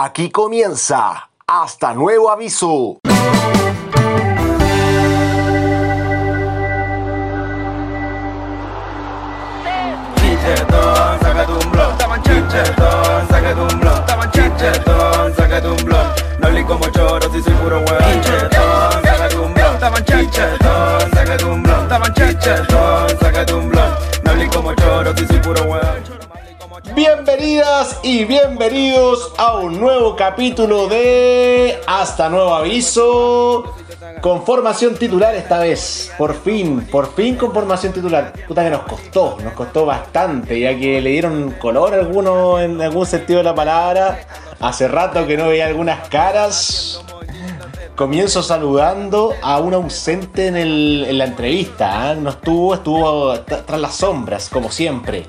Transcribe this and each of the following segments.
Aquí comienza Hasta Nuevo Aviso. Como choro si puro hueón. Chichetón, sácate un blog. Chichetón, sácate un blog. Chichetón, sácate un blog. No hablé como choro si soy puro hueón. Bienvenidas y bienvenidos a un nuevo capítulo de Hasta Nuevo Aviso. Con formación titular esta vez. Por fin, por fin con formación titular. Puta que nos costó, nos costó bastante, ya que le dieron color a algunos en algún sentido de la palabra. Hace rato que no veía algunas caras. Comienzo saludando a un ausente en, el- en la entrevista. ¿ah? No estuvo, estuvo tra- tras las sombras, como siempre.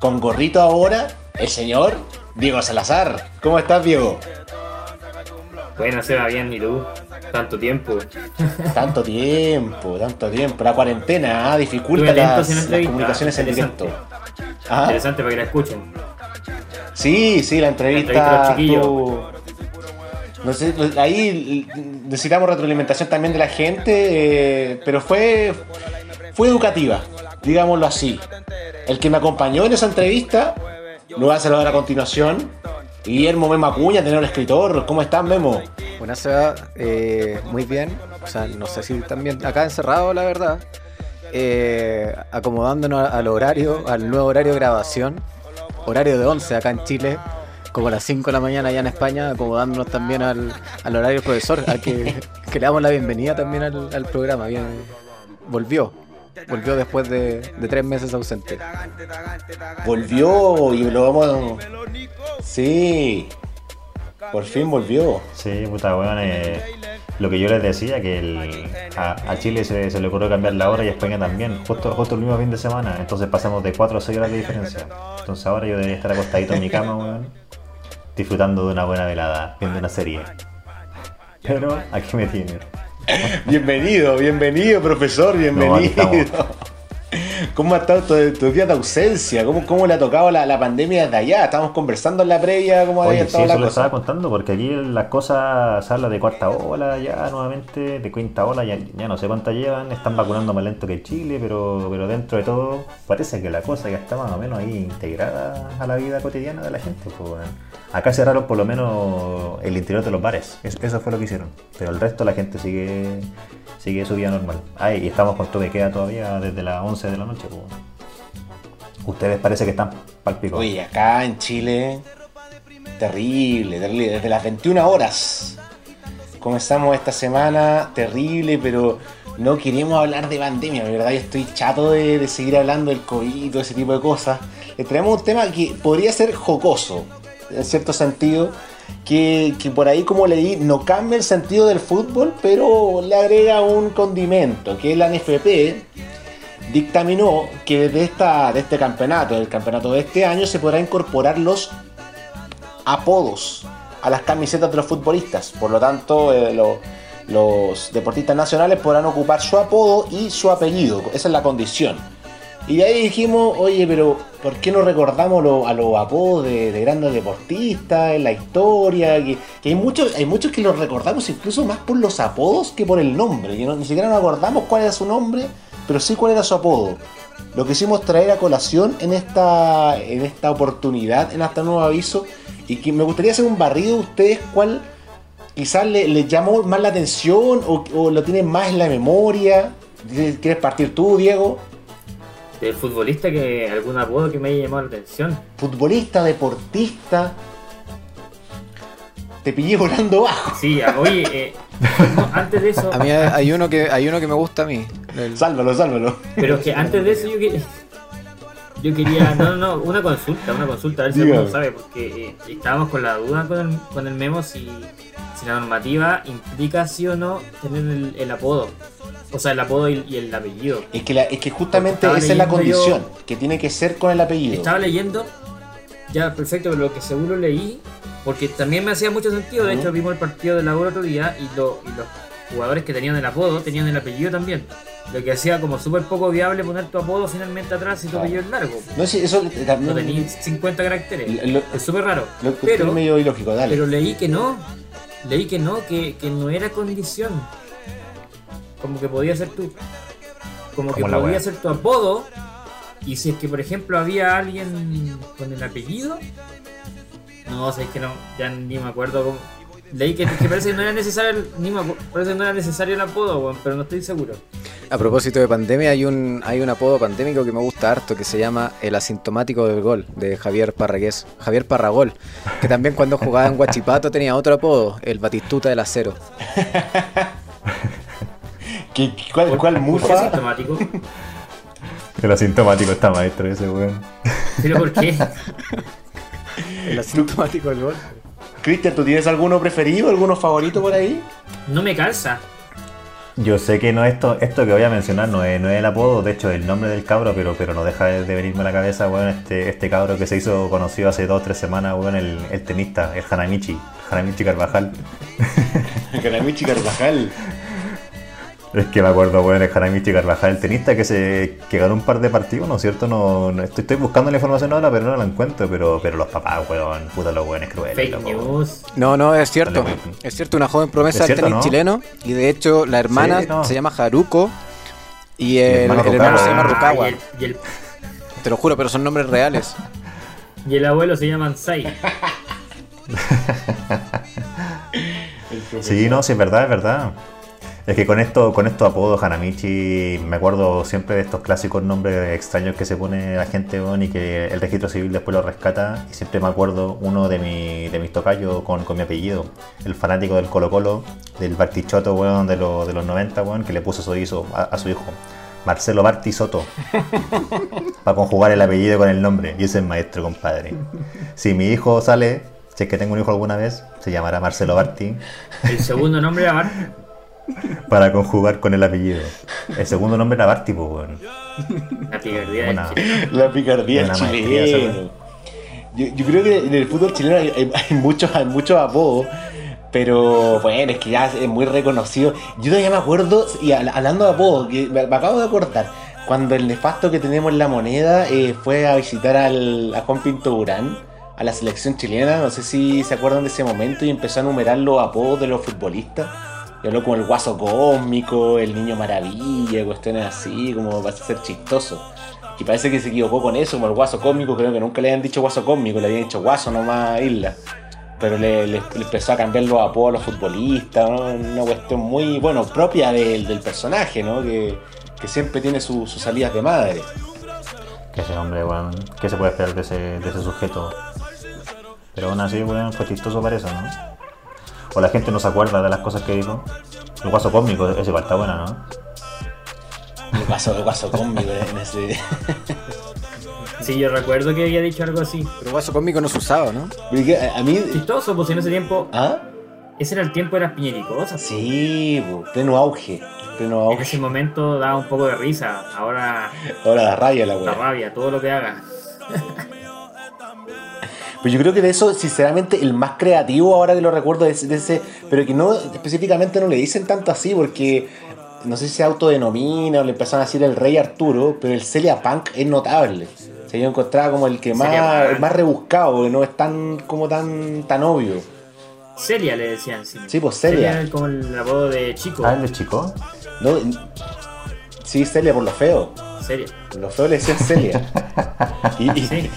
Con gorrito ahora, el señor Diego Salazar. ¿Cómo estás, Diego? Bueno, se va bien, ¿y tú? Tanto tiempo. Tanto tiempo, tanto tiempo. La cuarentena ah, dificulta las, las comunicaciones en directo. Ah, Interesante para que la escuchen. sí, sí, la entrevista. La entrevista No sé, ahí necesitamos retroalimentación también de la gente, eh, pero fue, fue educativa, digámoslo así. El que me acompañó en esa entrevista, lo voy a saludar a continuación. Guillermo Memo Acuña, tenor escritor. ¿Cómo estás, Memo? Buenas. Eh, muy bien. O sea, no sé si también acá encerrado, la verdad. Eh, acomodándonos al horario, al nuevo horario de grabación. Horario de 11 acá en Chile. Como a las 5 de la mañana allá en España, acomodándonos también al, al horario profesor, al que, que le damos la bienvenida también al, al programa. Bien, volvió. Volvió después de, de tres meses ausente. Volvió y lo vamos. Sí, por fin volvió. Sí, puta, weón. eh, lo que yo les decía, que el- a, a Chile se, se le ocurrió cambiar la hora y a España también, justo, justo el mismo fin de semana. Entonces pasamos de 4 a 6 horas de diferencia. Entonces ahora yo debería estar acostadito en mi cama, weón, disfrutando de una buena velada, viendo una serie. Pero aquí me tiene. Bienvenido, bienvenido, profesor, bienvenido. ¿Cómo ha estado tu, tu día de ausencia? ¿Cómo, cómo le ha tocado la, la pandemia desde allá? Estábamos conversando en la previa, ¿cómo había Oye, sí, estado eso la lo cosa? estaba contando porque aquí las cosas se habla de cuarta ola ya nuevamente, de quinta ola, ya, ya no sé cuántas llevan, están vacunando más lento que Chile, pero, pero dentro de todo parece que la cosa ya está más o menos ahí integrada a la vida cotidiana de la gente. pues. Acá cerraron por lo menos el interior de los bares, Es- eso fue lo que hicieron, pero el resto la gente sigue sigue su vida normal. Ay, y estamos con toque queda todavía desde las 11 de la noche. Ustedes parece que están palpico. Oye, acá en Chile, terrible, terrible. Desde las 21 horas comenzamos esta semana, terrible, pero no queremos hablar de pandemia, de verdad. Yo estoy chato de, de seguir hablando del COVID y todo ese tipo de cosas. Le traemos un tema que podría ser jocoso, en cierto sentido. Que, que por ahí, como leí, no cambia el sentido del fútbol, pero le agrega un condimento, que la NFP, dictaminó que desde esta, de este campeonato, del campeonato de este año, se podrá incorporar los apodos a las camisetas de los futbolistas. Por lo tanto, eh, lo- los deportistas nacionales podrán ocupar su apodo y su apellido. Esa es la condición. Y de ahí dijimos, oye, pero ¿por qué no recordamos a los apodos de, de grandes deportistas en la historia? Que, que hay, muchos, hay muchos que los recordamos incluso más por los apodos que por el nombre. Que no- ni siquiera nos acordamos cuál era su nombre, pero sí cuál era su apodo. Lo quisimos traer a colación en esta, en esta oportunidad, en este nuevo aviso, y que me gustaría hacer un barrido de ustedes cuál quizás le- les llamó más la atención o, o lo tienen más en la memoria. ¿Quieres partir tú, Diego? Del futbolista que algún apodo que me haya llamado la atención. futbolista, deportista. Te pillé volando bajo. Sí, a- oye, eh, no, antes de eso, A mí hay hay uno que, hay uno que me gusta a mí. El- Sálvalo, sálvalo. pero es que antes de eso yo quería, yo quería, no, no, no, una consulta, una consulta, a ver si Dígame. alguno sabe, porque eh, estábamos con la duda con el, con el memo si, si la normativa implica sí o no tener el, el apodo, o sea, el apodo y, y el apellido. Es que, la- es que justamente esa es la yo- condición, que tiene que ser con el apellido. Estaba leyendo, ya perfecto, pero lo que seguro leí, porque también me hacía mucho sentido, de hecho vimos el partido de la otro día y, lo- y los jugadores que tenían el apodo tenían el apellido también. Lo que hacía como súper poco viable poner tu apodo finalmente atrás y tu Claro. apellido es largo. No sé, eso eh, No tenías 50 caracteres. Lo- es súper raro. lo Pero, medio ilógico, dale. pero leí que no. Leí que no, que, que no era condición. Como que podía ser tú. Como que Como podía wea. ser tu apodo. Y si es que, por ejemplo, había alguien con el apellido. No, sé, es que no, ya ni me acuerdo cómo. Leí que, que parece que no era necesario el, ni me acu- parece que no era necesario el apodo, weón, pero no estoy seguro. A propósito de pandemia, hay un, hay un apodo pandémico que me gusta harto que se llama El asintomático del gol, de Javier Parragués. Javier Parragol, que también cuando jugaba en Guachipato tenía otro apodo, el Batistuta del Acero. ¿Qué- ¿Cuál, cuál ¿Por qué mufa? asintomático? El asintomático está maestro ese weón. ¿Pero por qué? El asintomático del gol. Cristian, ¿tú tienes alguno preferido, alguno favorito por ahí? No me calza. Yo sé que no esto, esto que voy a mencionar no es, no es el apodo, de hecho es el nombre del cabro, pero, pero no deja de, de venirme a la cabeza, weón, este, este cabro que se hizo conocido hace dos o tres semanas, weón, el, el tenista, el Hanamichi, Hanamichi Carvajal. Canamichi Carvajal. Es que me acuerdo, weón, el Hanamichi Carvajal, el tenista que se que ganó un par de partidos, ¿no es cierto? No, no- estoy, estoy buscando la información ahora, pero no la encuentro, pero, pero los papás, weón, puta los weones crueles. Fake news. No, no, es cierto. Dale, weón. Es cierto, una joven promesa Es del tenis ¿no? chileno. Y de hecho, la hermana Sí, no. se llama Haruko. Y el, hermano el hermano Rukawa. se llama Ah, Rukawa. y, el, y, el, Te lo juro, pero son nombres reales. y el abuelo se llama Ansai. Sí, no, sí, es verdad, es verdad. Es que con esto, con estos apodos Hanamichi, me acuerdo siempre de estos clásicos nombres extraños que se pone la gente, weón, y que el registro civil después lo rescata. Y siempre me acuerdo uno de, mi, de mis tocayos con, con mi apellido, el fanático del Colo Colo, del Bartichoto, weón, de, los de los 90, weón, que le puso su hijo, a, a su hijo. Marcelo Barti Soto. Para conjugar el apellido con el nombre. Y ese es maestro, compadre. Si mi hijo sale, si es que tengo un hijo alguna vez, se llamará Marcelo Barti El segundo nombre era Bart. Para conjugar con el apellido. El segundo nombre era Barty, pues, weón. La picardía del Una- chileno. La picardía. Yo, yo creo que en el fútbol chileno hay, hay- hay muchos, hay muchos apodos, pero bueno, es que ya es muy reconocido. Yo todavía me acuerdo, y habl- hablando de apodos, que me, me acabo de acordar, cuando el nefasto que tenemos en la moneda eh, fue a visitar al, a Juan Pinto Durán, a la selección chilena, no sé si se acuerdan de ese momento, y empezó a enumerar los apodos de los futbolistas. Y habló como el guaso cósmico, el niño maravilla, cuestiones así, como para ser chistoso. Y parece que se equivocó con eso, como el guaso cósmico, creo que nunca le habían dicho guaso cósmico, le habían dicho guaso nomás Isla. Pero le, empezó a cambiar los apodos a los futbolistas, ¿no? una cuestión muy, bueno, propia del, del personaje, ¿no? Que, que siempre tiene su- sus salidas de madre. Que ese hombre, weón. ¿Qué se puede esperar de ese, de ese sujeto? Pero aún así, weón, fue chistoso para eso, ¿no? O la gente no se acuerda de las cosas que dijo. El guaso cósmico, ese igual está bueno, ¿no? El guaso, el guaso cósmico en ese... Sí, yo recuerdo que había dicho algo así. Pero guaso cómico no se usaba, ¿no? Porque a mí... Chistoso, pues en ese tiempo. ¿Ah? Ese era el tiempo de las piñericosas. Sí, po, pleno auge, pleno En ese auge. momento daba un poco de risa. Ahora Ahora da rabia la la weá. rabia, todo lo que haga. Pues yo creo que de eso, sinceramente, el más creativo ahora que lo recuerdo de ese, de ese- pero que no específicamente no le dicen tanto así, porque no sé si se autodenomina o le empezaron a decir el rey Arturo, pero el Celia Punk es notable. O sea, yo encontraba como el que más, Celia el más rebuscado, que no es tan como tan tan obvio. Celia le decían, sí. Sí, pues, Celia. era como el apodo de chico. Ah, el de chico. ¿no? Sí, Celia por lo feo. Celia. Por lo feo le decían Celia. Y, y, Sí.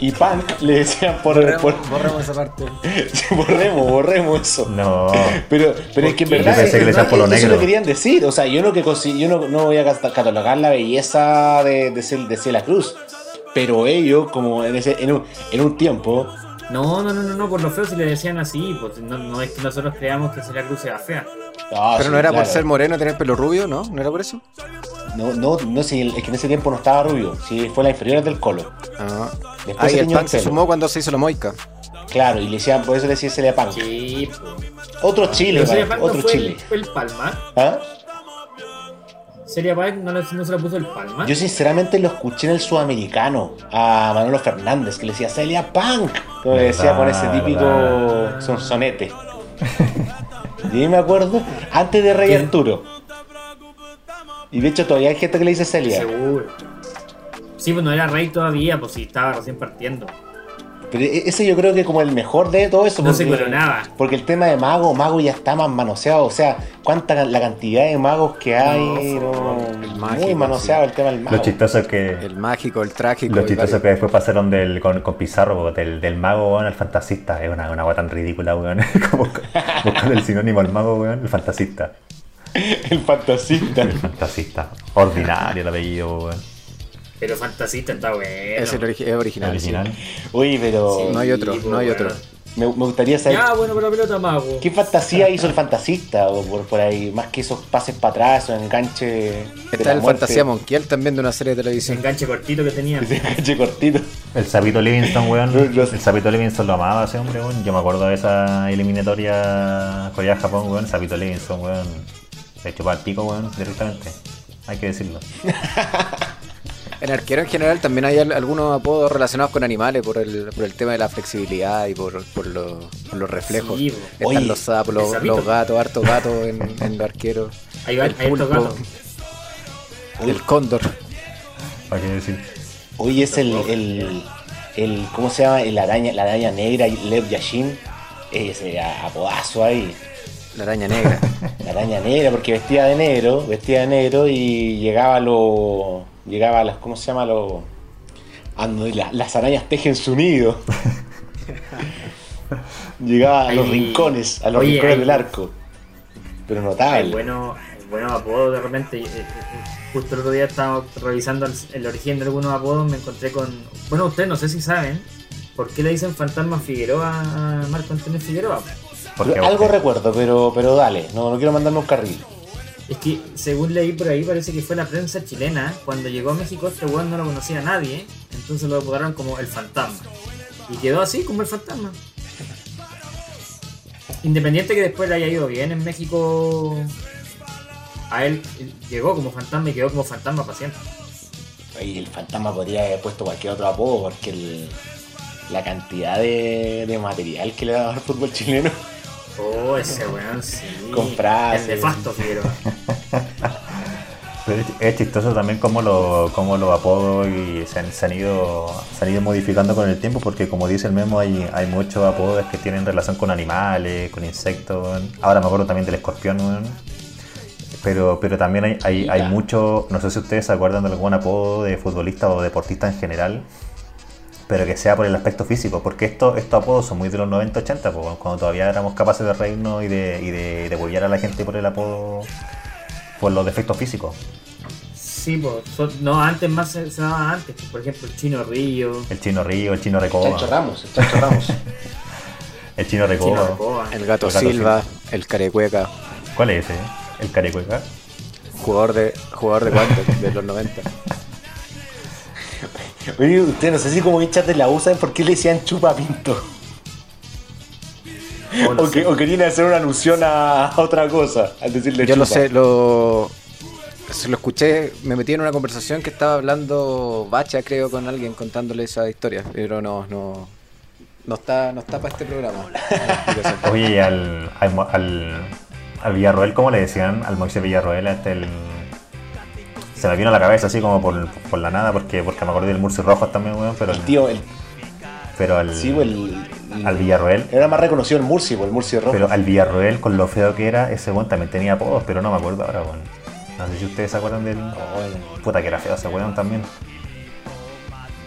y Punk le decían por, por borramos esa parte. borremos, borremos eso. No. Pero, pero es que en verdad, Yo pensé es que le verdad decían por lo eso negro. lo querían decir. O sea, yo no, que yo no, no voy a cata- catalogar la belleza de, de, Cel- de Celia Cruz. Pero ellos, como en, ese- en, un, en un tiempo, No, no, no, no, no, por lo feo si le decían así, pues no, no es que nosotros creamos que Celia Cruz era fea. ah, Pero sí, no era por ser moreno y tener pelo rubio, ¿no? ¿No era por eso? No, no, no, sí, es que en ese tiempo no estaba rubio. Sí, fue la inferior del colo. Ah. Después Ah, se y el pan se sumó cuando se hizo la moica. Claro, y le decían, por eso le decían Celia Punk. Sí. Otro Chile, man, Punk no otro fue Chile. el, fue el Palma. ¿Ah? Celia Punk no, no se la puso el Palma. Yo sinceramente lo escuché en el sudamericano a Manolo Fernández que le decía Celia Punk. Como le decía con ese típico sonsonete. Y me acuerdo, antes de Rey ¿Quién? Arturo. Y de hecho todavía hay gente que le dice Celia. Seguro. Sí, pues no era rey todavía, pues sí, estaba recién partiendo. Pero e- ese yo creo que como el mejor de todo eso. No se coronaba. Porque el tema de mago, mago ya está más manoseado. O sea, cuánta la cantidad de magos que hay. No, no, el muy mágico, manoseado el tema del mago. Lo chistoso que. El mágico, el trágico. Lo chistoso varios. que después pasaron del, con, con Pizarro, po, del, del mago weón, al fantasista. Es una, una weá tan ridícula, weón. Como buscando el sinónimo al mago, weón, el fantasista. El fantasista. El fantasista. Ordinario el apellido, weón. Pero Fantasista está bueno. Es el origi- es original. Original. Oye, pero Sí, No hay otro, pues, no hay bueno. otro. me, me gustaría saber Ya, bueno, pero la pelota mago. qué fantasía hizo el fantasista o por, por ahí. Más que esos pases para atrás o enganche. Está el. Fantasía Monquiel también de una serie de televisión. enganche cortito que tenía. Ese enganche cortito. El Sapito Livingston, weón. El Sapito Livingston lo amaba ese hombre, weón. Yo me acuerdo de esa eliminatoria Corea-Japón, weón. Sapito Livingston, weón. Le chupaba el pico, weón, directamente. Hay que decirlo. En arquero en general también hay al- algunos apodos relacionados con animales por el, por el tema de la flexibilidad y por, por los, por los reflejos. Sí. Están Oye, los sapos, los, los gatos, hartos gatos en, en los arqueros. Ahí va, el ahí estos pulpo, gatos. el cóndor. ¿Para qué decir? Hoy es el, el, el. ¿Cómo se llama? El araña, la araña negra, Lev Yashin. Ese apodazo ahí. La araña negra. La araña negra, porque vestía de negro, vestía de negro y llegaba a lo. Llegaba a las. ¿Cómo se llama? Lo. a donde la- las arañas tejen su nido. llegaba a los Ahí- rincones, a los Oye, rincones del arco. Pero notable. Hay bueno, hay buenos apodos de repente. eh, eh, Justo el otro día estaba revisando el, el origen de algunos apodos. Me encontré con. Bueno, ustedes no sé si saben por qué le dicen fantasma Figueroa a Marco Antonio Figueroa. Porque Algo usted- recuerdo, pero, pero dale, no, no quiero mandarme un carril. Es que según leí por ahí parece que fue la prensa chilena. Cuando llegó a México este weón no lo conocía a nadie. Entonces lo apodaron como el fantasma. Y quedó así como el fantasma. Independiente que después le haya ido bien en México. A él llegó como fantasma y quedó como fantasma para siempre. Y el fantasma podría haber puesto cualquier otro apodo porque el- la cantidad de, de material que le daba al fútbol chileno. Oh, ese weón sí. Con frases. El nefasto Figueroa. Pero es- es chistoso también cómo, lo, cómo los apodos y se, han, se han ido, se han ido modificando con el tiempo, porque como dice el memo, hay, hay muchos apodos que tienen relación con animales, con insectos. Ahora me acuerdo también del escorpión, pero, pero también hay, hay, hay mucho, no sé si ustedes se acuerdan de algún apodo de futbolista o deportista en general, pero que sea por el aspecto físico, porque esto, estos apodos son muy de los 90-80, pues, cuando todavía éramos capaces de reírnos y de, y de, de a la gente por el apodo, por los defectos físicos. Sí, pues. No, antes más se, se daba antes. Por ejemplo, el chino Río. El chino Río, el chino Recoba. Chancho Ramos, el Chancho Ramos. El chino el chino Recoba. El gato El gato Silva, el carecueca, ¿Cuál es ese? ¿El carecueca? jugador de jugador de cuánto, de los 90. Oye, usted no sé si como hinchas de la U saben por qué le decían chupa pinto. Oh, no O, que- o querían hacer una alusión a, otra cosa al decirle Yo lo sé, lo, se lo escuché, me metí en una conversación que estaba hablando Bacha, creo, con alguien contándole esa historia, pero no, no, no está, no está para este programa. Oye, y al, al, Mo- al, al Villarroel, ¿cómo le decían? Al Moisés Villarroel, este el... Se me vino a la cabeza así como por, por la nada, porque, porque me acordé del Murci Rojos también, weón, pero, El tío, el, pero al, sí, pues, el, el- al Villarroel, Era más reconocido el Murci, pues, el Murci rojo. pero al Villarroel, con lo feo que era, ese weón también tenía apodos, pero no me acuerdo ahora, weón. No sé si ustedes se acuerdan del... Oh, Puta que era feo ese weón también.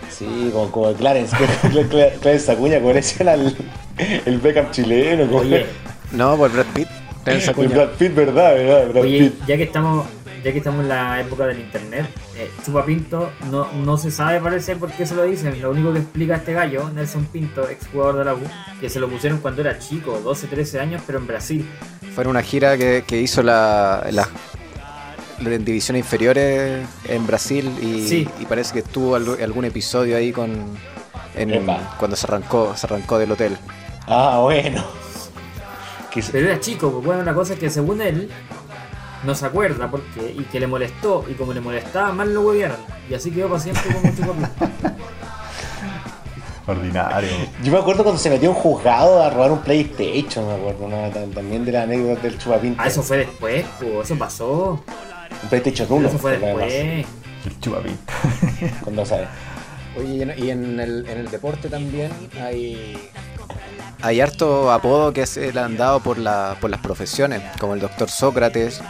sí, como, como Clarence, Clarence Acuña, como le decían al el Beckham chileno. Como, Oye, No, por Brad Pitt, Clarence el Acuña. Brad Pitt, ¿verdad? ¿verdad? Brad oye, Pitt. ya que estamos ya que estamos en la época del internet, eh, Chupa Pinto no, no se sabe parece por qué se lo dicen. Lo único que explica este gallo, Nelson Pinto, ex jugador de la U, que se lo pusieron cuando era chico, 12, 13 años, pero en Brasil. Fue en una gira que, que hizo la, la, la en divisiones inferiores en Brasil y, Sí. y parece que tuvo algo- algún episodio ahí con en- cuando se arrancó, se arrancó del hotel. Ah, bueno. Pero era chico, pues bueno, la cosa es que según él, no se acuerda por qué, y que le molestó, y como le molestaba, mal lo huevearon. Y así quedó para siempre como Chupa Pinto. Ordinario. Yo me acuerdo cuando se metió un juzgado a robar un PlayStation, me acuerdo, también de la anécdota del chupapinto. Ah, eso fue después, pues eso pasó. Un PlayStation 1. Pero eso fue después. El chupapinto. Cuando sale. Oye, y en, y en el, en el deporte también hay. Hay harto apodo que se le han dado por, la, por las profesiones, como el doctor Sócrates,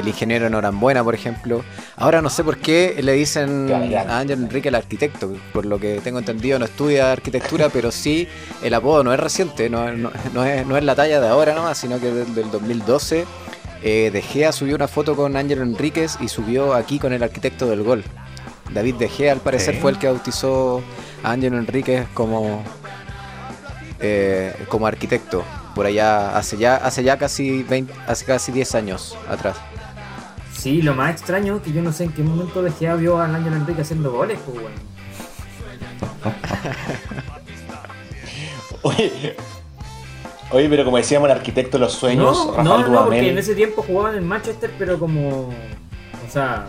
el ingeniero Norambuena, por ejemplo. Ahora no sé por qué le dicen a Ángel Enrique el arquitecto. Por lo que tengo entendido, no estudia arquitectura, pero sí el apodo no es reciente, no, no- no es, no es la talla de ahora nomás, sino que desde el 2012. Eh, De Gea subió una foto con Ángel Enríquez y subió aquí con el arquitecto del gol. David De Gea, al parecer, Sí. fue el que bautizó a Ángel Enríquez como, eh, como arquitecto. Por allá, hace ya, hace ya casi 20, hace casi 10 años atrás. Sí, lo más extraño es que yo no sé en qué momento De Gea vio a Ángel Enrique haciendo goles, pues, weón. Oye, oye, pero como decíamos, el arquitecto de los sueños, No, Rafael no, no, Dudamel. porque en ese tiempo jugaban en Manchester, pero como. O sea.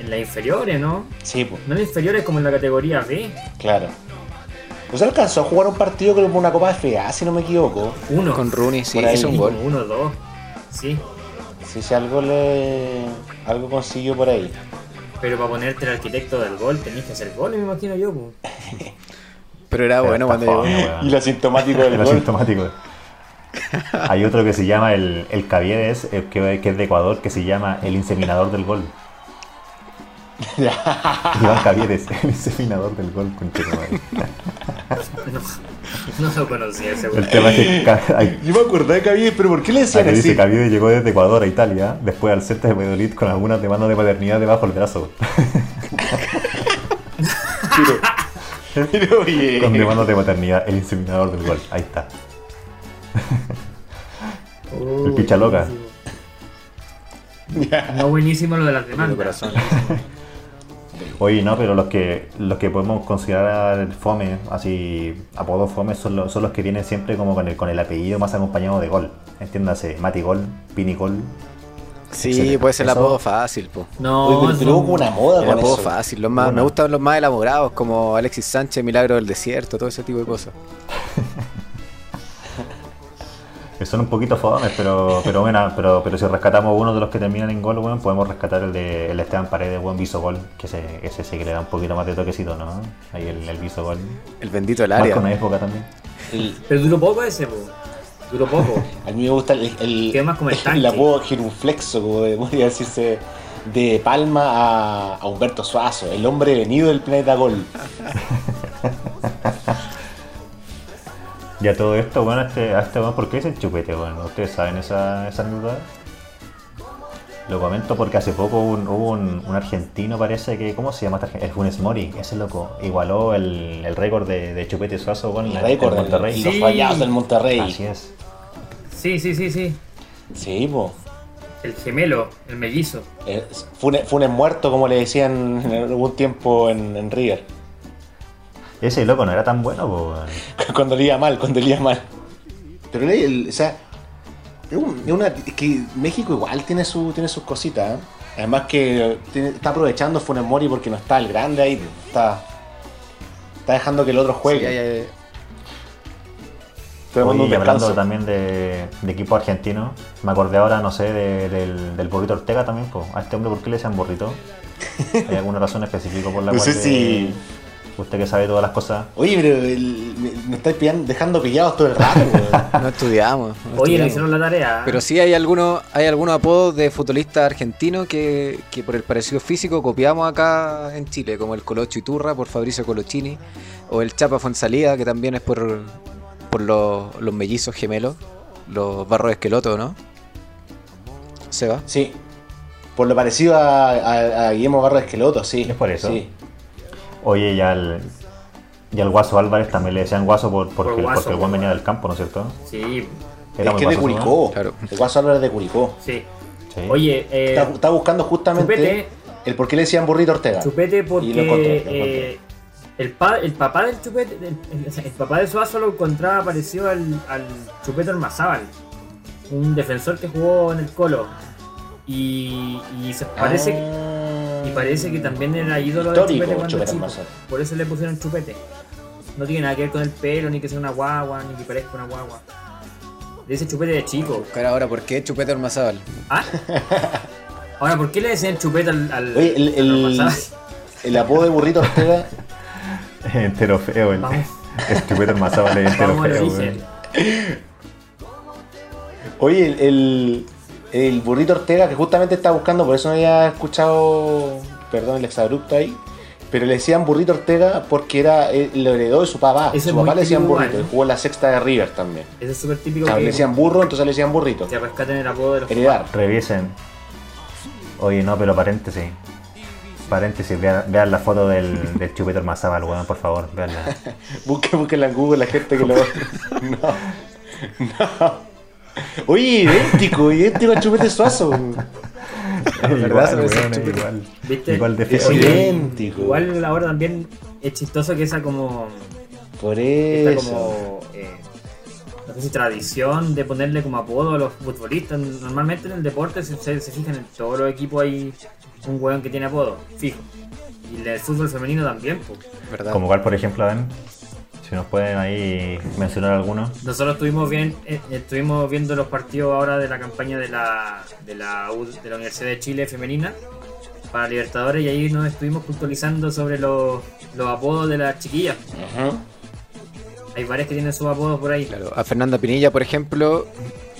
En las inferiores, ¿no? Sí, pues, No en las inferiores como en la categoría B. claro. ¿Usted alcanzó a jugar un partido con una Copa FA, si no me equivoco? Uno. Con Rooney, sí, hizo un Sí, gol. uno, dos. Sí. Sí, sí, algo le... algo consiguió por ahí. Pero para ponerte el arquitecto del gol tenés que hacer goles, me imagino yo, pues. Pero era Pero bueno cuando llegó. Y lo asintomático del gol. asintomático. Hay otro que se llama el, el Caviedes, eh, que, que es de Ecuador, que se llama el inseminador del gol. Iván Caviedes, el inseminador del gol, conchetumadre. No, no lo conocía ese El tema es que hay- Yo me acordé que había, pero ¿por qué le decían dice así? Caviedes llegó desde Ecuador a Italia, después al centro de Valladolid con algunas demandas de paternidad debajo del brazo. Pero, pero, oye. Con demandas de paternidad, el inseminador del gol. Ahí está. Oh, el picha loca. buenísimo. No buenísimo lo de las De demandas. corazón. Oye, no, pero los que los que podemos considerar fome, así apodos fome, son los, son los que vienen siempre como con el, con el apellido más acompañado de gol. Entiéndase, Mati Gol, Pini Gol. Sí, Excelente. pues el Eso- apodo fácil, po. No, pero, hubo una moda El con apodo eso. fácil. Los más, me gustan los más elaborados, como Alexis Sánchez, Milagro del Desierto, todo ese tipo de cosas. Que son un poquito fomes, pero, pero bueno, pero, pero si rescatamos uno de los que terminan en gol, bueno, podemos rescatar el de el Esteban Paredes, buen viso gol, que ese, ese sí que le da un poquito más de toquecito, ¿no? Ahí el, el viso gol. El bendito del área. una época también. El- Pero duró poco ese, po. Duró poco. a mí me gusta el, el, más como el apodo girunflexo, como de- podría decirse, de Palma a, a Humberto Suazo, el hombre venido del planeta Gol. Y a todo esto, bueno, a este, a este bueno, ¿por qué es el chupete? Bueno, ¿ustedes saben esa, esa anécdota? Lo comento porque hace poco hubo un, hubo un, un argentino, parece que, ¿cómo se llama? este argen- El Funes Mori, ese loco, igualó el, el récord de, de chupete suazo con El récord el de Monterrey. los Sí. rayados del Monterrey. Así es. Sí, sí, sí, sí. Sí, po. El gemelo, el mellizo. Eh, Funes, Funes muerto, como le decían en algún tiempo en, en River. Ese loco no era tan bueno, pues. cuando le iba mal, cuando le iba mal. Pero el- el- o sea, es, un- es una, es que México igual tiene, su, tiene sus cositas. ¿eh? Además que tiene- está aprovechando Funes Mori porque no está el grande ahí. Está, está dejando que el otro juegue. Sí, y hablando también de, de equipo argentino, me acordé ahora, no sé, de- del, del burrito Ortega también, pues. A este hombre, ¿por qué le decían burrito? ¿Hay alguna razón específica por la No cual sé si- usted que sabe todas las cosas? Oye, pero el- me, me estáis pillando- dejando pillados todo el rato. no estudiamos. no Oye, no estudiamos. hicieron la tarea. Pero sí hay algunos hay algunos apodos de futbolistas argentinos que, que por el parecido físico copiamos acá en Chile, como el Colocho Iturra por Fabricio Colochini, o el Chapa Fonsalía, que también es por, por los, los mellizos gemelos, los barros esqueloto, ¿no? Seba. sí. Por lo parecido a, a- a Guillermo Barro Esqueloto, sí. ¿Es por eso? Sí. Oye, ya al, y al Guaso Álvarez también le decían Guaso por, porque, Por Guaso, porque el buen por venía del campo, ¿no es cierto? Sí, Era es muy que de. Curicó. Claro. El Guaso Álvarez de Curicó. sí. Sí. Oye, eh, Está, está buscando justamente Chupete. el por qué le decían burrito Ortega. Chupete Y lo encontré, porque lo encontré. eh, el, pa- el papá del Chupete, el, el- el papá de Suazo lo encontraba parecido al, al Chupete Ormazábal, un defensor que jugó en el Colo. Y, y se parece, Ah. Y parece que también era ídolo de Chupete cuando Chupete chico. Por eso le pusieron Chupete. No tiene nada que ver con el pelo, ni que sea una guagua, ni que parezca una guagua. Le dice Chupete de chico. Buscar ahora por qué Chupete Ormazábal. ¿Ah? Ahora, ¿por qué le decían chupeta al. al Oye, el, al el, Ormazábal? el apodo de Burrito Ortega. entero feo, el, Vamos. el chupete Mazábal es entero Vamos feo. Oye, el, el, el Burrito Ortega que justamente estaba buscando, por eso no había escuchado, perdón el exabrupto ahí, pero le decían Burrito Ortega porque era eh, lo heredó de su papá. Su papá le decían Burrito, jugó en la sexta de River también. Ese es súper típico O sea, que, le decían burro, entonces le decían Burrito. que rescaten el apodo de los Heredar. Revisen. Oye, no, pero paréntesis. Paréntesis, vean, vean la foto del, del chupete Mazábal, weón, por favor, veanla. Busquen, busquen en Google la gente que lo. No. No. Oye, idéntico, idéntico al chupete suazo. Es verdad, se igual, chupete. igual. ¿Viste? Igual de Es feo. idéntico. Igual ahora también es chistoso que esa como. Por Esta eso. como. eh, no sé si tradición de ponerle como apodo a los futbolistas. Normalmente en el deporte se, se, se fijan en todos los equipos hay un weón que tiene apodo, fijo. Y el fútbol femenino también, pues. ¿Verdad? Como cuál, por ejemplo, Dan? Si nos pueden ahí mencionar alguno. Nosotros estuvimos bien, eh, estuvimos viendo los partidos ahora de la campaña de la, de la, U- de la Universidad de Chile femenina para Libertadores y ahí nos estuvimos puntualizando sobre los, los apodos de las chiquillas. Ujú. Hay varias que tienen sus apodos por ahí. Claro, a Fernanda Pinilla, por ejemplo,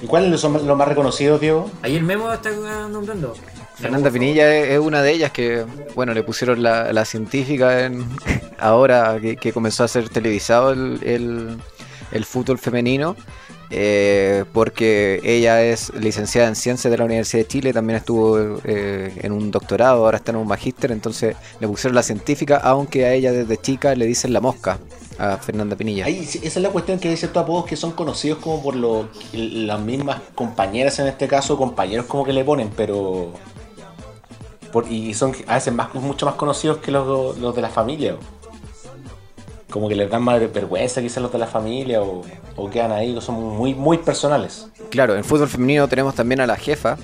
¿Y cuáles son los más reconocidos, Diego? Ahí el memo está nombrando. Fernanda Pinilla es, es una de ellas que, bueno, le pusieron la, la científica en, ahora que, que comenzó a ser televisado el, el- el fútbol femenino, eh, porque ella es licenciada en ciencias de la Universidad de Chile, también estuvo eh, en un doctorado, ahora está en un magíster, entonces le pusieron la científica, aunque a ella desde chica le dicen la mosca a Fernanda Pinilla. Ahí, esa es la cuestión que hay ciertos apodos que son conocidos como por lo- las mismas compañeras en este caso, compañeros como que le ponen, pero... por- y son a veces más, mucho más conocidos que los, los de la familia. Como que les dan más vergüenza quizás los de la familia o, o quedan ahí, son muy, muy personales. Claro, en fútbol femenino tenemos también a la jefa,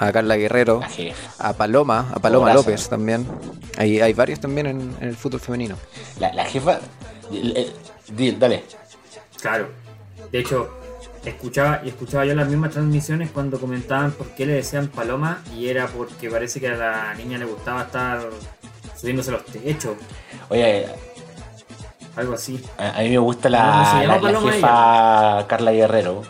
a Carla Guerrero, La jefa. a Paloma, a Paloma. López también. Hay, hay varios también en, en el fútbol femenino. La, la jefa... el- el- di- dale. Claro. De hecho, escuchaba y escuchaba yo las mismas transmisiones cuando comentaban por qué le decían paloma y era porque parece que a la niña le gustaba estar subiéndose a los techos, Oye, algo así. A, a mí me gusta ¿Cómo la, jefa Carla Guerrero.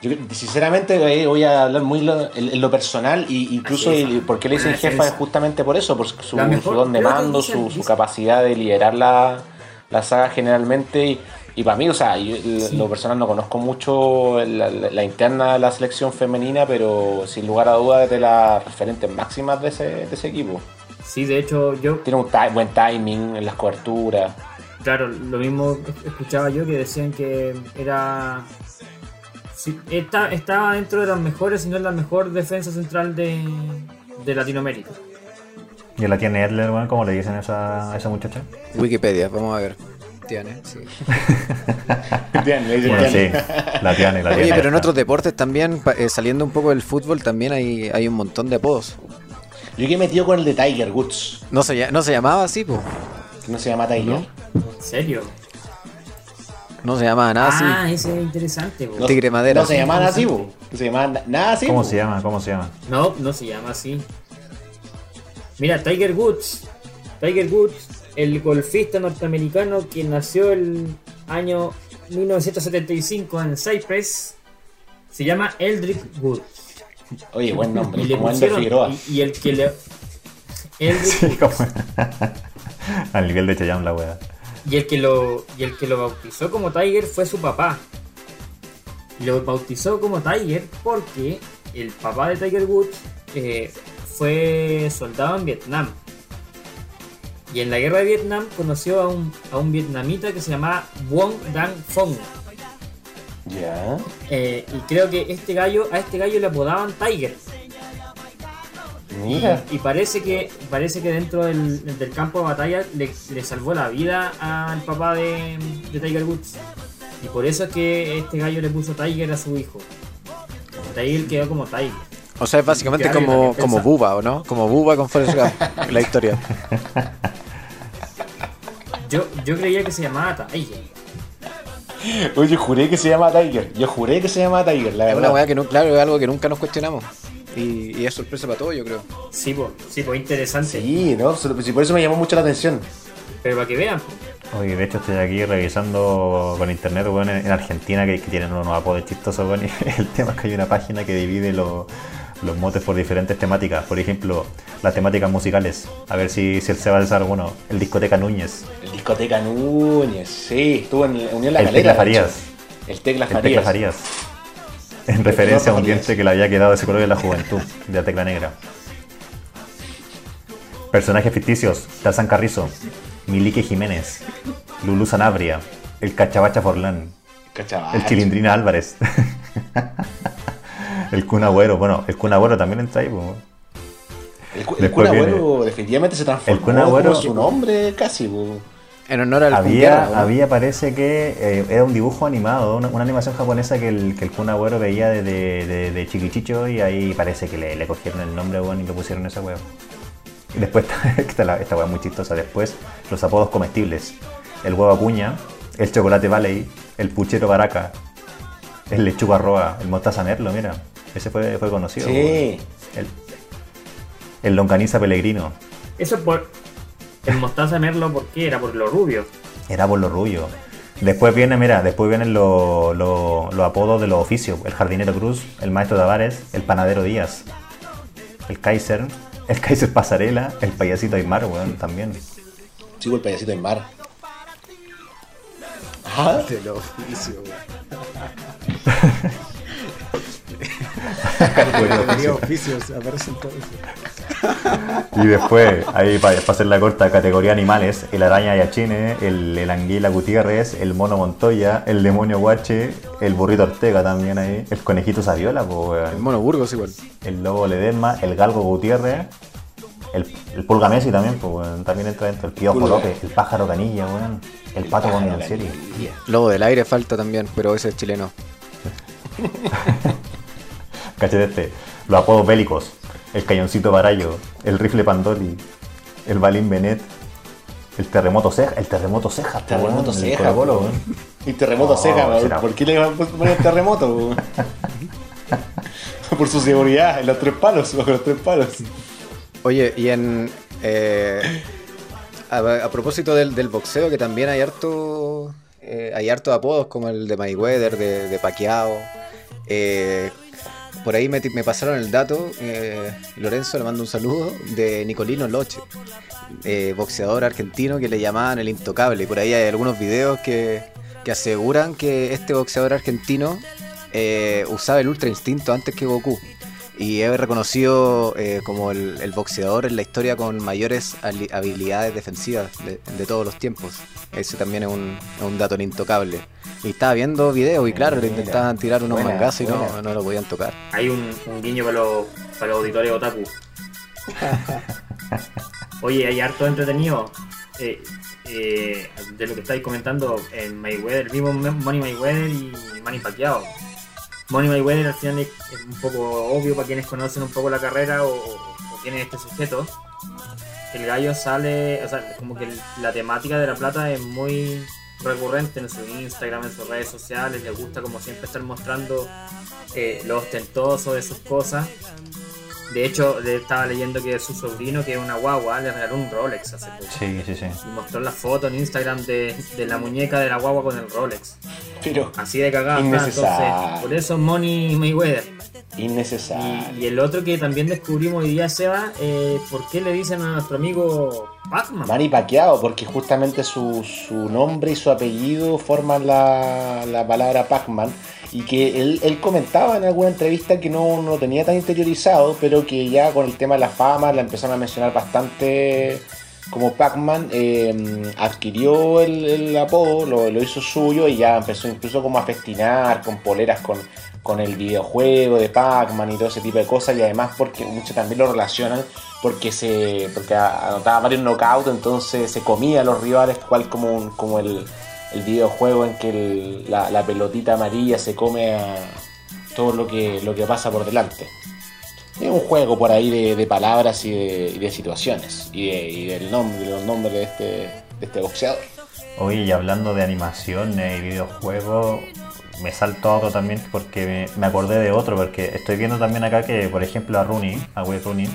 Yo, sinceramente eh, voy a hablar muy lo- en, en lo personal y incluso el- por qué le dicen jefa es justamente por eso, por su, su don de mando, su, capacidad de liderar la, la saga generalmente. Y, y para mí, o sea, yo l- Sí. lo personal no conozco mucho la, la- la interna de la selección femenina, pero sin lugar a dudas es de las referentes máximas de ese, de ese equipo. Sí, de hecho, yo, Tiene un buen timing en las coberturas. claro, lo mismo escuchaba yo que decían que era. sí, está- estaba dentro de las mejores, si no es la mejor defensa central de, de Latinoamérica. ¿Y la tiene Edler, weón? ¿Cómo le dicen a esa, a esa muchacha? Wikipedia, vamos a ver. Tiene, sí. Bien, le dicen Bueno, sí, la tiene, la tiene. Oye, pero en otros deportes también, eh, saliendo un poco del fútbol, también hay, hay un montón de apodos. Yo que he metido con el de Tiger Woods. No se, no se llamaba así, po. que No se llama Tiger. ¿En serio? No se llamaba nada así. Ah, ese es interesante. po. No, Tigre Madera, No se sí. llamaban así, po. No se llamaban na- nada así. ¿Cómo po. se llama? ¿Cómo se llama? No, no se llama así. Mira, Tiger Woods. Tiger Woods, el golfista norteamericano que nació el año 1975 en Cypress, se llama Eldrick Woods. Oye, buen nombre. Y le pusieron. Y, y el que le. Eldrick Sí, como- Al nivel de Chayam la wea. Y el que lo, y el que lo bautizó como Tiger fue su papá. Lo bautizó como Tiger porque el papá de Tiger Woods eh, fue soldado en Vietnam. Y en la guerra de Vietnam conoció a un, a un vietnamita que se llamaba Wong Dang Phong. Ya. Eh, y creo que este gallo, a este gallo le apodaban Tiger. Mira. Y parece que parece que dentro del, del campo de batalla le, le salvó la vida al papá de, de Tiger Woods. Y por eso es que este gallo le puso Tiger a su hijo. De ahí él quedó como Tiger. O sea, es básicamente como, como Buba, ¿o no? Como Buba con Forrest Gump, la historia. Yo, yo creía que se llamaba Tiger. Oye, juré que se llama Tiger. Yo juré que se llama Tiger, la Es una verdad. weá que, no, claro, es algo que nunca nos cuestionamos. Y, y es sorpresa para todos, yo creo. Sí, pues, sí, pues interesante. Sí, ¿no? Solo- sí, Por eso me llamó mucho la atención. Pero para que vean, po. Oye, de hecho estoy aquí revisando con internet, weón, en, en Argentina que, que tienen unos apodos chistosos, weón, y el tema es que hay una página que divide los, los motes por diferentes temáticas. Por ejemplo, las temáticas musicales. A ver si, si el Seba de alguno. El Discoteca Núñez. El discoteca Núñez, sí, estuvo en Unión La El Calera. Tecla de Farías. El Tecla El Farías. Tecla Farías. En referencia a un diente que le había quedado de ese color en la juventud, de la Tecla Negra. Personajes ficticios, Tarzán Carrizo, Milique Jiménez, Lulú Sanabria, el Cachabacha Forlán, el Chilindrina Álvarez, el Kun Agüero, bueno, el Kun Agüero también entra ahí, pues. El, el Kun viene- Agüero definitivamente se transformó El Kun Agüero- como su nombre casi. po. En honor al Había, había parece que eh, era un dibujo animado, una, una animación japonesa que el, que el Kun Agüero veía de, de, de- de chiquichicho y ahí parece que le, le cogieron el nombre bueno, y le pusieron esa hueá. Y después, esta, la- esta hueá es muy chistosa, después los apodos comestibles. El huevo acuña, el chocolate valley, el puchero baraca, el lechuga roa, el mostaza merlo, mira. Ese fue, fue conocido. Sí. weón. El, el longaniza pellegrino. Eso es por. El mostaza merlo, ¿por qué? Era por lo rubio. Era por lo rubio. Después viene, mira, después vienen los los- los apodos de los oficios. El jardinero Cruz, el maestro Tavares, el panadero Díaz, el Kaiser, el Kaiser Pasarela, el payasito Aymar, weón, también. Sigo el payasito en mar. Ajá. Del oficio, güey. Categoría oficios, aparecen todos. Y después, ahí para hacer la corta, categoría animales, el araña Yachine, el, el anguila Gutiérrez, el mono Montoya, el demonio Guache, el burrito Ortega también ahí, el conejito Saviola, weón. El mono Burgos igual. el lobo Ledesma, el galgo Gutiérrez, el, el pulga Messi también, pues, también entra dentro, el piojo Pulga. López, el pájaro Canilla, weón, el pato Pájaro Boniancieri. Canilla. Lobo del aire falta también, pero ese es chileno. Cachete este, los apodos bélicos, el cañoncito Barayo, el rifle Pandoli, el balín Benet, el terremoto ceja, el terremoto ceja, po, Terremoto el ceja. Y terremoto Oh, será. ¿por qué le van a poner terremoto? po? Por su seguridad, en los tres palos, bajo los tres palos. Oye, y en. eh, a, a propósito del, del boxeo, que también hay harto. eh, hay hartos apodos como el de Mayweather, de, de Pacquiao. eh, por ahí me, me pasaron el dato, eh, Lorenzo le mando un saludo, de Nicolino Loche, eh, boxeador argentino que le llamaban el intocable. Por ahí hay algunos videos que, que aseguran que este boxeador argentino eh, usaba el ultra instinto antes que Goku. Y es reconocido eh, como el, boxeador en la historia con mayores habilidades defensivas de, de todos los tiempos. Ese también es un, es un dato intocable. Y estaba viendo videos y claro, le intentaban tirar unos buena, mangazos y no, buena. no lo podían tocar. Hay un, un guiño para los, para los auditores otaku. Oye, hay harto entretenido. Eh, eh, de lo que estáis comentando en Mayweather, el mismo Money Mayweather y Manny Pacquiao. Money Mayweather al final es, es un poco obvio para quienes conocen un poco la carrera o, o quién es este sujeto. El gallo sale, o sea, como que la temática de la plata es muy recurrente en su Instagram, en sus redes sociales, le gusta como siempre estar mostrando eh, lo ostentoso de sus cosas. De hecho, le estaba leyendo que su sobrino, que es una guagua, le regaló un Rolex hace poco. Sí, sí, sí. Y mostró la foto en Instagram de, de la muñeca de la guagua con el Rolex. Pero Así de cagada. Entonces, por eso Money Mayweather. Innecesario. Y, y el otro que también descubrimos hoy día, Seba, eh, ¿por qué le dicen a nuestro amigo Pac-Man? Manny Pacquiao, porque justamente su, su nombre y su apellido forman la, la palabra Pac-Man. Y que él, él comentaba en alguna entrevista que no, no lo tenía tan interiorizado, pero que ya con el tema de la fama la empezaron a mencionar bastante como Pac-Man. eh, adquirió el, el apodo, lo, lo hizo suyo y ya empezó incluso como a festinar con poleras con, con el videojuego de Pac-Man y todo ese tipo de cosas. Y además porque muchos también lo relacionan porque se porque anotaba varios knockouts, entonces se comía a los rivales, cual como, un- como el, el videojuego en que la, pelotita amarilla se come a todo lo que, lo que pasa por delante. Es un juego por ahí de, palabras y de, situaciones y, de- del nombre, los nombres de este, de este boxeador. Oye, y hablando de animaciones y videojuegos, me salto a otro también porque me, me acordé de otro, porque estoy viendo también acá que, por ejemplo, a Rooney, a Wade Rooney,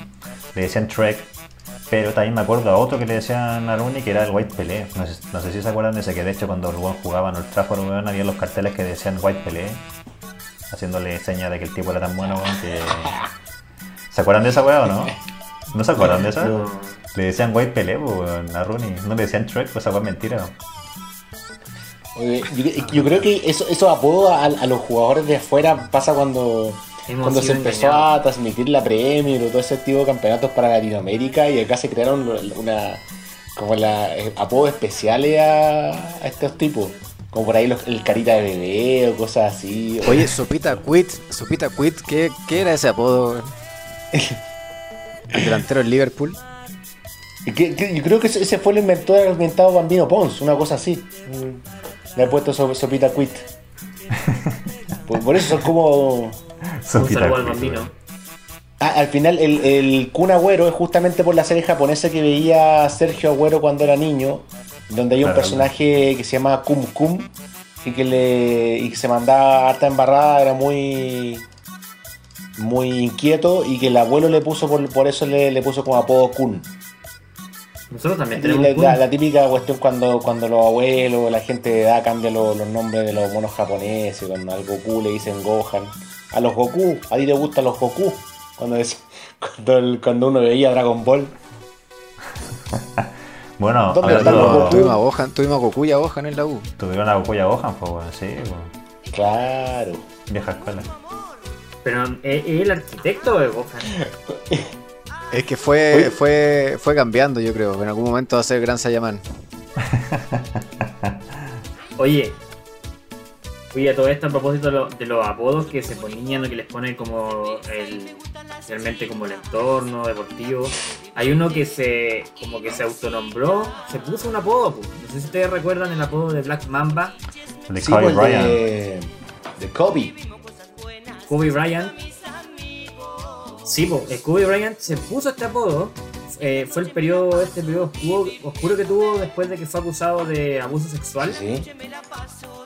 le decían Trek, pero también me acuerdo a otro que le decían a Rooney que era el White Pelé. No sé, no sé si se acuerdan de ese, que de hecho cuando el jugaba en el Trafford, weón, había los carteles que decían White Pelé, haciéndole seña de que el tipo era tan bueno, weón, que... ¿Se acuerdan de esa weá o no? ¿No se acuerdan de esa? Le decían White Pelé, weón, a Rooney. No le decían Trek, pues esa weá es mentira. Oye, yo, yo creo que eso, esos apodos a, a los jugadores de afuera pasa cuando, Hemos cuando se empezó a transmitir la Premier o todo ese tipo de campeonatos para Latinoamérica y acá se crearon una como la eh, apodos especiales a, a estos tipos. Como por ahí los- el carita de bebé o cosas así. Oye, Sopita Quit, Sopita Quit, ¿qué, qué era ese apodo? El delantero del Liverpool. Y que- que yo creo que ese fue el inventor del inventado Bambino Pons, una cosa así. Le he puesto so- sopita quit. por, por eso son como. Un saludo al bambino. Ah, al final, el, el Kun Agüero es justamente por la serie japonesa que veía Sergio Agüero cuando era niño, donde hay un Claro. personaje que se llama Kum Kum y que le y que se mandaba harta embarrada, era muy muy inquieto y que el abuelo le puso por, por eso le, le puso como apodo Kun. Nosotros también tenemos la, típica cuestión cuando, cuando los abuelos, la gente de edad cambia los, los nombres de los monos japoneses, cuando al Goku le dicen Gohan, a los Goku, a ti te gustan los Goku, cuando, es- cuando, el- cuando uno veía Dragon Ball. Bueno, ¿Dónde están los Goku? Tuvimos a Gohan, tuvimos a Goku y a Gohan en la U. tuvieron a Goku y a Gohan, pues, weón, sí, weón. Claro. Vieja escuela. Pero ¿es es el arquitecto o es Gohan? Es que fue, Oye. fue, fue cambiando, yo creo. En algún momento va a ser Gran Saiyaman. Oye, oye, a todo esto a propósito de, lo- de los apodos que se ponían o que les ponen como el realmente como el entorno deportivo. Hay uno que se como que se autonombró, se puso un apodo. pues. No sé si ustedes recuerdan el apodo de Black Mamba, De Kobe pues, Bryant. de, de Kobe. Kobe Bryant. Sí, pues, Kobe Bryant se puso este apodo. eh, fue el periodo, este periodo oscuro, oscuro que tuvo después de que fue acusado de abuso sexual. Sí.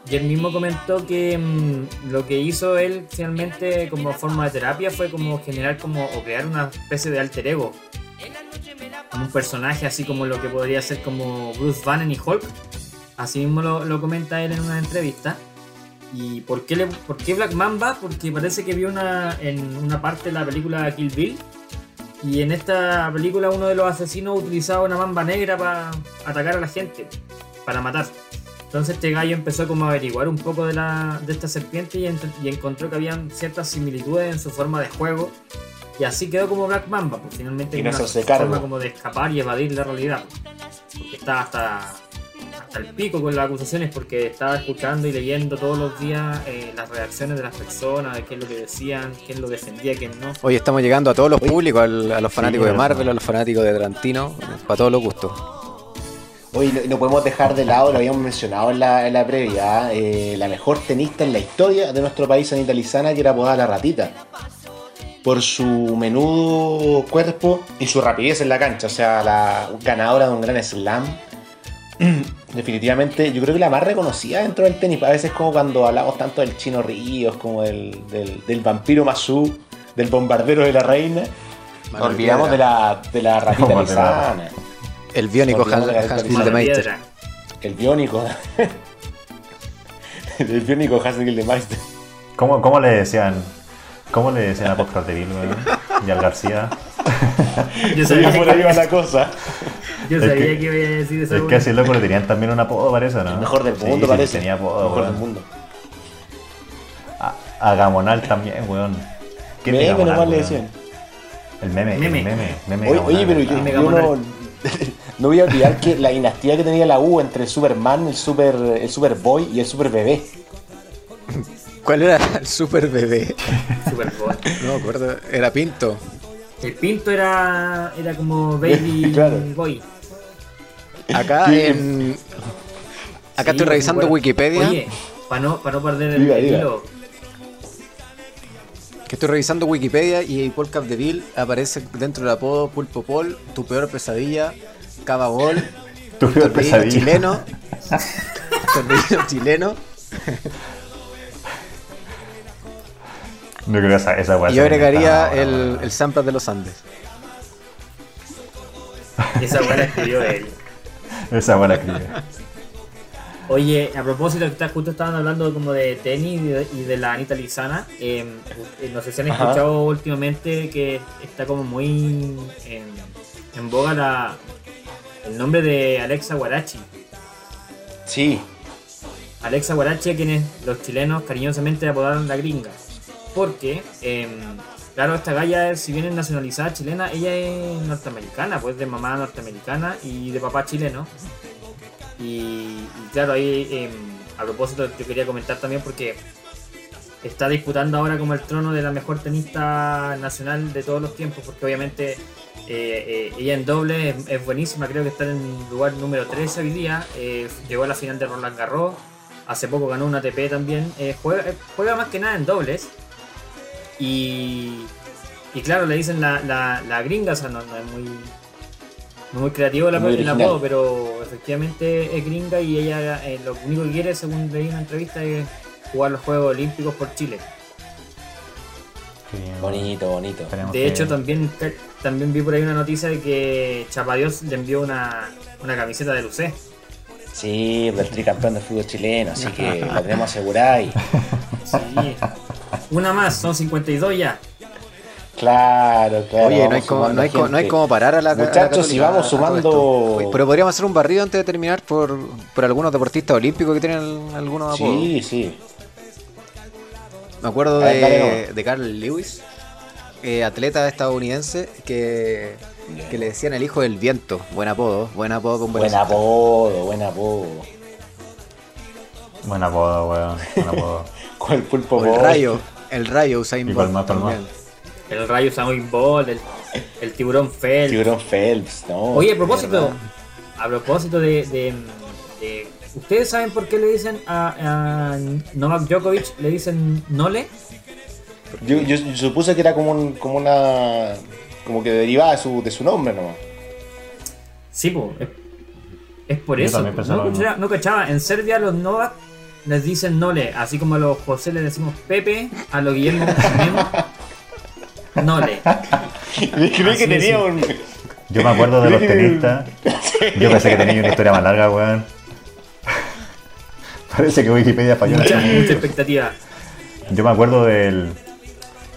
Y él mismo comentó que mm, lo que hizo él finalmente como forma de terapia fue como generar como o crear una especie de alter ego. Como un personaje así como lo que podría ser como Bruce Banner y Hulk. Así mismo lo, lo comenta él en una entrevista. ¿Y por qué, le, por qué Black Mamba? Porque parece que vio una, en una parte de la película Kill Bill. Y en esta película uno de los asesinos utilizaba una mamba negra para atacar a la gente, para matar. Entonces este gallo empezó como a averiguar un poco de, la, de esta serpiente y, encontró que habían ciertas similitudes en su forma de juego. Y así quedó como Black Mamba, pues finalmente Y una forma como de escapar y evadir la realidad. Porque estaba hasta, hasta el pico con las acusaciones porque estaba escuchando y leyendo todos los días eh, las reacciones de las personas, de qué es lo que decían, quién lo defendía, quién no. Hoy estamos llegando a todos los públicos, al- a los fanáticos de. Marvel, a los fanáticos de Tarantino, para todos los gustos. Oye, no, no podemos dejar de lado, lo habíamos mencionado en la, en la previa, eh, la mejor tenista en la historia de nuestro país, Anita Lizana, que era apodada La Ratita. Por su menudo cuerpo y su rapidez en la cancha. O sea, la ganadora de un gran slam. Definitivamente, yo creo que la más reconocida dentro del tenis. A veces como cuando hablamos tanto del Chino Ríos, como del, del, del vampiro Mazú, del bombardero de la reina. Olvidamos de la, de la ratita. El biónico Hans, Hans piedra. El biónico. el biónico Hassel de Meister. ¿Cómo, ¿Cómo le decían? ¿Cómo le decían a Oscar de weón? Y al García. Yo Sí, sabía, por ahí va que, la cosa. Yo Es sabía que- que iba a decir eso. Es que así loco le tenían también un apodo, parece, ¿no? El mejor del mundo, sí, parece. tenía apodo, el mejor weón. del mundo. A, a Gamonal también, weón. ¿Quién es Meme Gamonal, nomás le weón? decían. El meme, Meme. el meme, meme Oye, Gamonal, oye, pero yo, yo no, no voy a olvidar que la dinastía que tenía la U entre el Superman, el Super, el Superboy y el Super Bebé. ¿Cuál era el super bebé? Super Bowl. No me acuerdo, era Pinto. El pinto era, era como Baby Claro. Boy. Acá en. Acá Sí, estoy revisando. Wikipedia. Oye, para no, pa no perder el, Diga, el diga. hilo. Que estoy revisando Wikipedia y Paul Capdeville aparece dentro del apodo Pulpo Paul, tu peor pesadilla, Cava Ball, Tu peor tornillo pesadilla. chileno, tornillo chileno. No creo que esa, esa Y yo agregaría el, el de los Andes. Esa weá la escribió él. Esa la escribe. Oye, a propósito, justo estaban hablando como de tenis y de, y de la Anita Lizana. eh, eh, no sé si han Ajá. escuchado últimamente que está como muy en, en boga la, el nombre de Alexa Guarachi. Sí, Alexa Guarachi, a quienes los chilenos cariñosamente apodaron la gringa. Porque, em, claro, esta galla, si bien es nacionalizada chilena, ella es norteamericana, pues de mamá norteamericana y de papá chileno. Y, claro, ahí em, a propósito yo quería comentar también porque está disputando ahora como el trono de la mejor tenista nacional de todos los tiempos, porque obviamente eh, eh, ella en doble es, buenísima, creo que está en lugar número 13 hoy día, eh, llegó a la final de Roland Garros, hace poco ganó una ATP también, juega más que nada en dobles y, y claro, le dicen la, la, la gringa, o sea, no, no es muy... muy creativo el, Muy el apodo, pero efectivamente es gringa y ella eh, lo único que quiere, según leí en una entrevista, es jugar los Juegos Olímpicos por Chile. Bonito, bonito. esperemos De que- hecho, también, también vi por ahí una noticia de que Chapadios le envió una, una camiseta de Lucé. Sí, del tricampeón de fútbol chileno, así que la tenemos asegurada y Sí. Una más, son 52 ya. claro, claro. Oye, no hay, como, no, hay como, no hay como parar a la a la Muchachos, si vamos sumando-. Oye, Pero podríamos hacer un barrido antes de terminar por, por algunos deportistas olímpicos que tienen algunos apodos. Sí, sí. Me acuerdo ver, de, de Carl Lewis, eh, atleta estadounidense, que, que le decían el hijo del viento. Buen apodo, buen apodo con buena Buen apodo, buen apodo. Buen apodo, weón. Buen apodo. Con el pulpo O el rayo, el rayo Usain Bolt también. El rayo Samuel Bolt, el, el tiburón Fell. Tiburón Phelps, no. Oye, a propósito, a propósito de, de- de- ¿Ustedes saben por qué le dicen a, a Novak Djokovic? Le dicen Nole. Yo, yo, yo supuse que era como, un, como una. como que derivaba de su, de su nombre nomás. Sí, po, es, es por Yo eso. no cachaba. En Serbia los Novak les dicen Nole, así como a los José les decimos Pepe, a los Guillermo Nole. Creí Así que tenía un. Yo me acuerdo de los tenistas. Yo pensé que tenía una historia más larga, weón. Parece que Wikipedia falló. Mucha, mucha expectativa. Yo me acuerdo del.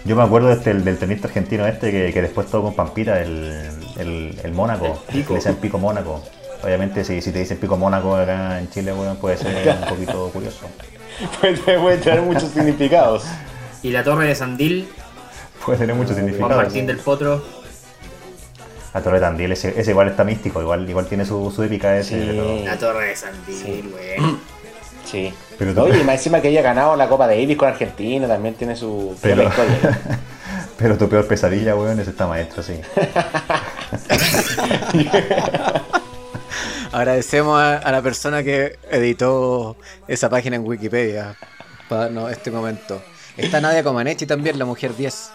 Yo me acuerdo este, el- del tenista argentino este que, que después todo con Pampita, el, el, el Mónaco. El Pico. Le decían Pico Mónaco. Obviamente, si, si te dicen Pico Mónaco acá en Chile, weón, puede ser un poquito curioso. Puede, puede tener muchos significados. Y la torre de Sandil, Puede tener mucho Juan significado. Martín del Potro. La Torre de Tandil, ese, ese igual está místico, igual, igual tiene su, su épica ese, Sí. pero. La torre de Sandil, Sí. güey. Sí. Pero tú- Oye, y más encima que haya ganado la Copa Davis con Argentina, también tiene su Pero, historia. pero tu peor pesadilla, weón, es esta maestra, sí. Agradecemos a, a la persona que editó esa página en Wikipedia para darnos este momento. Está Nadia Comaneci también, la mujer 10.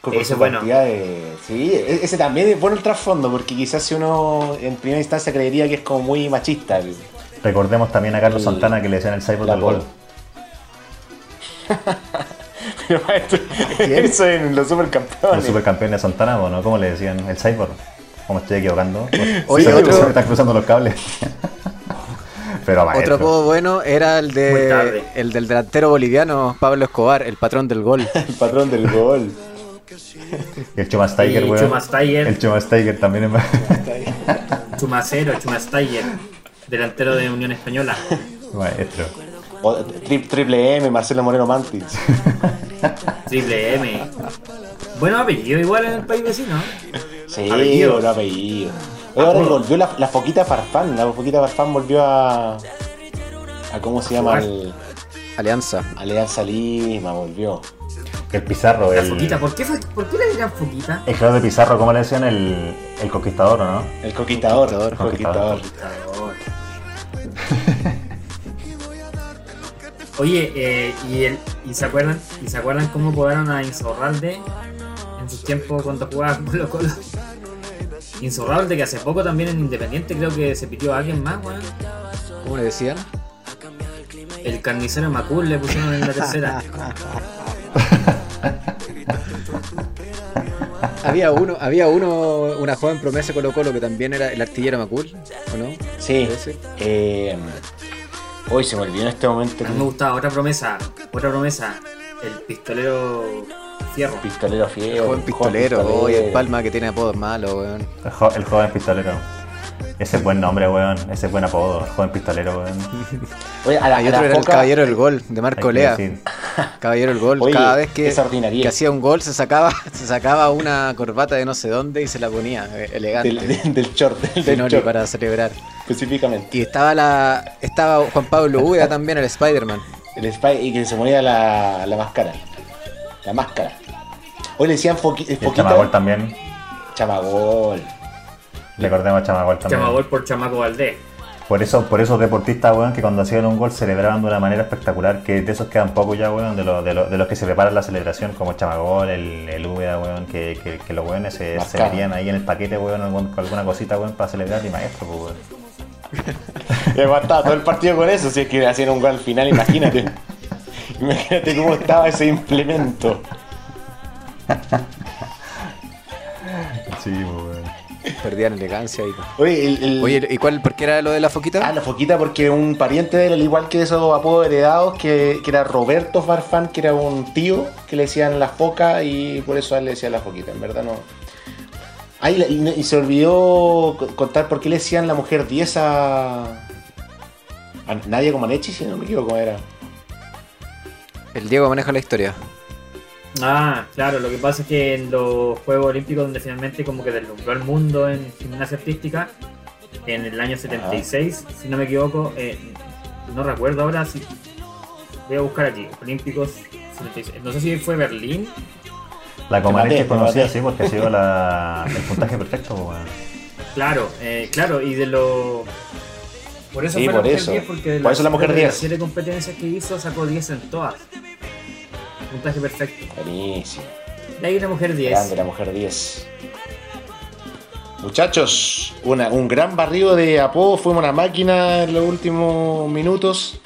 Con Ese bueno. de- Sí, e- ese también es bueno el trasfondo, porque quizás si uno en primera instancia creería que es como muy machista. el- Recordemos también a Carlos El- Santana que le decían el cyborg del gol. Pero maestro, eso en los supercampeones. supercampeón de Santana, ¿o ¿no? ¿Cómo le decían? El cyborg. ¿Cómo me estoy equivocando? Oye, se, me- otro- se me están cruzando los cables. pero maestro. Otro apodo bueno era el Muy de tarde. el del delantero boliviano Pablo Escobar, el patrón del gol. El patrón del gol. Y el Chumas Tiger, weón. Chumas Tiger. El Chumas Tiger también es Chumacero, Chumastayer, delantero de Unión Española. maestro. O- tri- triple M, Marcelo Moreno Mantis. Triple M. Bueno apellido igual en el país vecino. Sí, Apellido. buen apellido. Oye, ahora volvió la, la Foquita Farfán. La Foquita Farfán volvió a. a ¿Cómo se llama? El, Alianza. Alianza Lima, volvió. El Pizarro, La el. foquita, ¿por qué, fue- ¿por qué le dirán foquita? El creador de Pizarro, ¿cómo le decían? El, el conquistador, ¿o no? El Conquistador. Conquistador, el Conquistador. Conquistador. Oye, eh, y, el, y se acuerdan y se acuerdan cómo podaron a Insaurralde en sus tiempos cuando jugaba con Colo Colo. Insaurralde que hace poco también en Independiente creo que se pidió a alguien más, weón. ¿Cómo le decían? El carnicero Macul le pusieron en la tercera. Había uno, había uno, una joven promesa Colo Colo que también era el artillero Macul, ¿o no? Sí. Ese. Eh, hoy se me olvidó en este momento. A mí me gustaba otra promesa, otra promesa, el pistolero Fierro. Pistolero El fiero. joven pistolero, pistolero. oye, el Palma que tiene apodos malos, weón. El, jo- el joven pistolero. Ese es buen nombre, weón. Ese es buen apodo. El joven pistolero, weón. Oye, a la, Hay a la otro era el caballero del gol, de Marco Lea. Caballero del gol, Oye, cada vez que, hacía un gol se sacaba, se sacaba una corbata de no sé dónde y se la ponía, eh, elegante. del, del, del short, del, del short, para celebrar. específicamente. Y estaba la estaba Juan Pablo Úbeda también, el Spider-Man. El spy y que se ponía la, la máscara. La máscara. Hoy le decían foqui, el foquita. Chamagol también. Chamagol. Recordemos a Chamagol también. Llama gol por Chamaco Valdés. Por eso, por esos deportistas, weón, que cuando hacían un gol celebraban de una manera espectacular, que de esos quedan pocos ya, weón, de, los de, los de los que se preparan la celebración, como Chamagol, el, el Úbeda, weón, que, que, que los weones se, se Marcado. metían ahí en el paquete, weón, algún- con alguna cosita, weón, para celebrar y maestro, pues, weón. Y aguantaba todo el partido con eso, si es que hacían un gol al final, imagínate. imagínate cómo estaba ese implemento. Sí, pues. Perdían elegancia y. Oye, el, el- Oye, ¿y cuál? ¿Por qué era lo de la foquita? Ah, la foquita porque un pariente de él, al igual que esos apodos heredados, que, que era Roberto Farfán, que era un tío que le decían la foca y por eso a él le decían la foquita, en verdad no. Ay, la- y, y se olvidó co- contar por qué le decían la mujer 10 a. a Nadia Comaneci, si no me equivoco, era. El Diego maneja la historia. Ah, claro, lo que pasa es que en los Juegos Olímpicos, donde finalmente como que deslumbró al mundo en gimnasia artística, en el año 76, si no me equivoco, eh, no recuerdo ahora si. Voy a buscar aquí, Olímpicos 76. No sé si fue Berlín. La Comaneci maté, es conocida así porque ha sido la, el puntaje perfecto. Claro, eh, claro, y de los. Por eso Sí, fue por la mujer eso. 10, porque de Por eso la mujer de 10. las siete competencias que hizo, sacó 10 en todas. Puntaje perfecto. Buenísimo. De ahí la mujer 10. Grande la mujer 10. Muchachos, una- un gran barrido de apodo. Fuimos una máquina en los últimos minutos.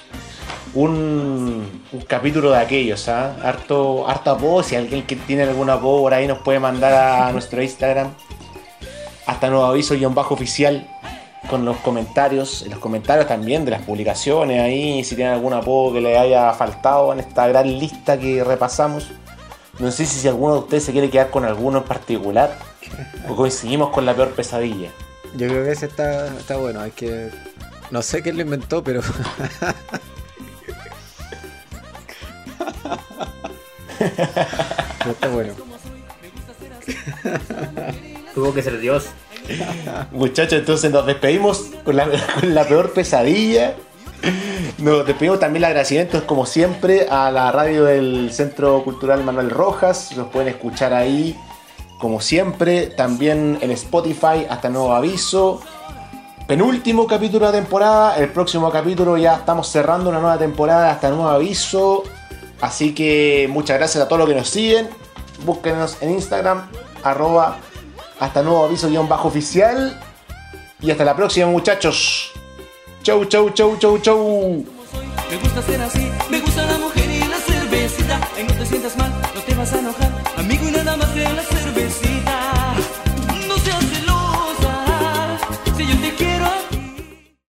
Un, un capítulo de aquellos, ¿ah? Harto, harto apodo. Si alguien que tiene algún apodo por ahí nos puede mandar a nuestro Instagram. Hasta nuevo aviso guion bajo oficial con los comentarios. En los comentarios también de las publicaciones ahí. Si tienen algún apodo que le haya faltado en esta gran lista que repasamos. No sé si, si alguno de ustedes se quiere quedar con alguno en particular o coincidimos con la peor pesadilla. Yo creo que ese está, está bueno. Hay que. No sé quién lo inventó, pero. Pero está bueno. Tuvo que ser Dios. Muchachos, entonces nos despedimos con la, la peor pesadilla. Nos despedimos también el agradecimiento, como siempre, a la radio del Centro Cultural Manuel Rojas. Los pueden escuchar ahí, como siempre. También en Spotify, hasta nuevo aviso. Penúltimo capítulo de temporada. El próximo capítulo ya estamos cerrando una nueva temporada hasta nuevo aviso. Así que muchas gracias a todos los que nos siguen. Búsquenos en Instagram, arroba hasta nuevo aviso guion bajo oficial. Y hasta la próxima, muchachos. Chau, chau, chau, chau, chau.